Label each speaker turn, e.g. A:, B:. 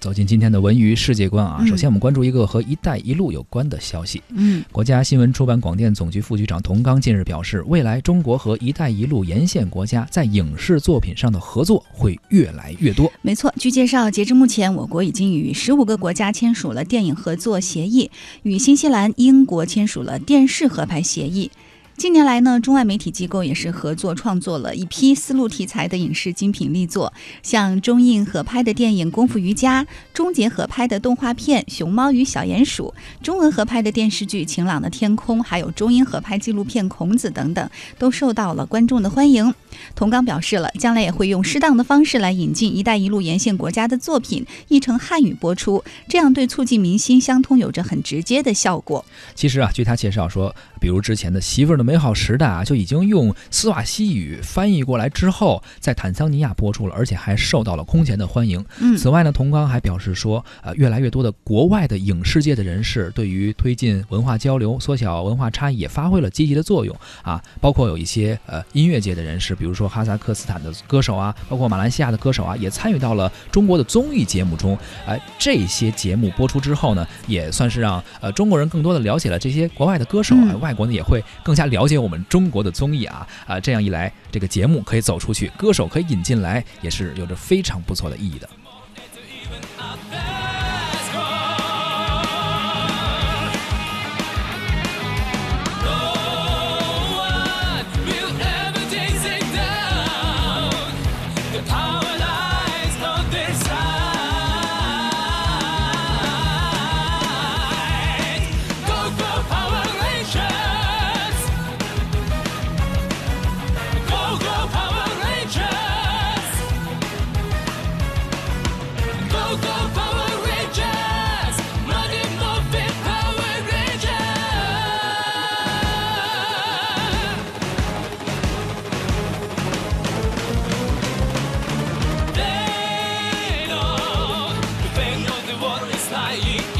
A: 走进今天的文娱世界观啊，
B: 嗯
A: 首先我们关注一个和“一带一路”有关的消息。
B: 嗯，
A: 国家新闻出版广电总局副局长童刚近日表示，未来中国和“一带一路”沿线国家在影视作品上的合作会越来越多。
B: 没错。据介绍，截至目前，我国已经与十五个国家签署了电影合作协议，与新西兰、英国签署了电视合拍协议。近年来呢，中外媒体机构也是合作创作了一批丝路题材的影视精品力作，像中印合拍的电影《功夫瑜伽》，中捷合拍的动画片《熊猫与小鼹鼠》，中俄合拍的电视剧《晴朗的天空》，还有中英合拍纪录片《孔子》等等，都受到了观众的欢迎。童刚表示了，将来也会用适当的方式来引进“一带一路”沿线国家的作品译成汉语播出，这样对促进民心相通有着很直接的效果。
A: 其实啊，据他介绍说，比如之前的《媳妇儿的美好时代》啊，就已经用斯瓦西语翻译过来之后，在坦桑尼亚播出了，而且还受到了空前的欢迎。
B: 嗯
A: 此外呢，童刚还表示说，呃，越来越多的国外的影视界的人士对于推进文化交流、缩小文化差异也发挥了积极的作用啊，包括有一些呃音乐界的人士，比如说哈萨克斯坦的歌手啊，包括马来西亚的歌手啊，也参与到了中国的综艺节目中。哎、这些节目播出之后呢，也算是让呃中国人更多的了解了这些国外的歌手外国呢也会更加了了解我们中国的综艺啊啊，这样一来，这个节目可以走出去，歌手可以引进来，也是有着非常不错的意义的。yeah.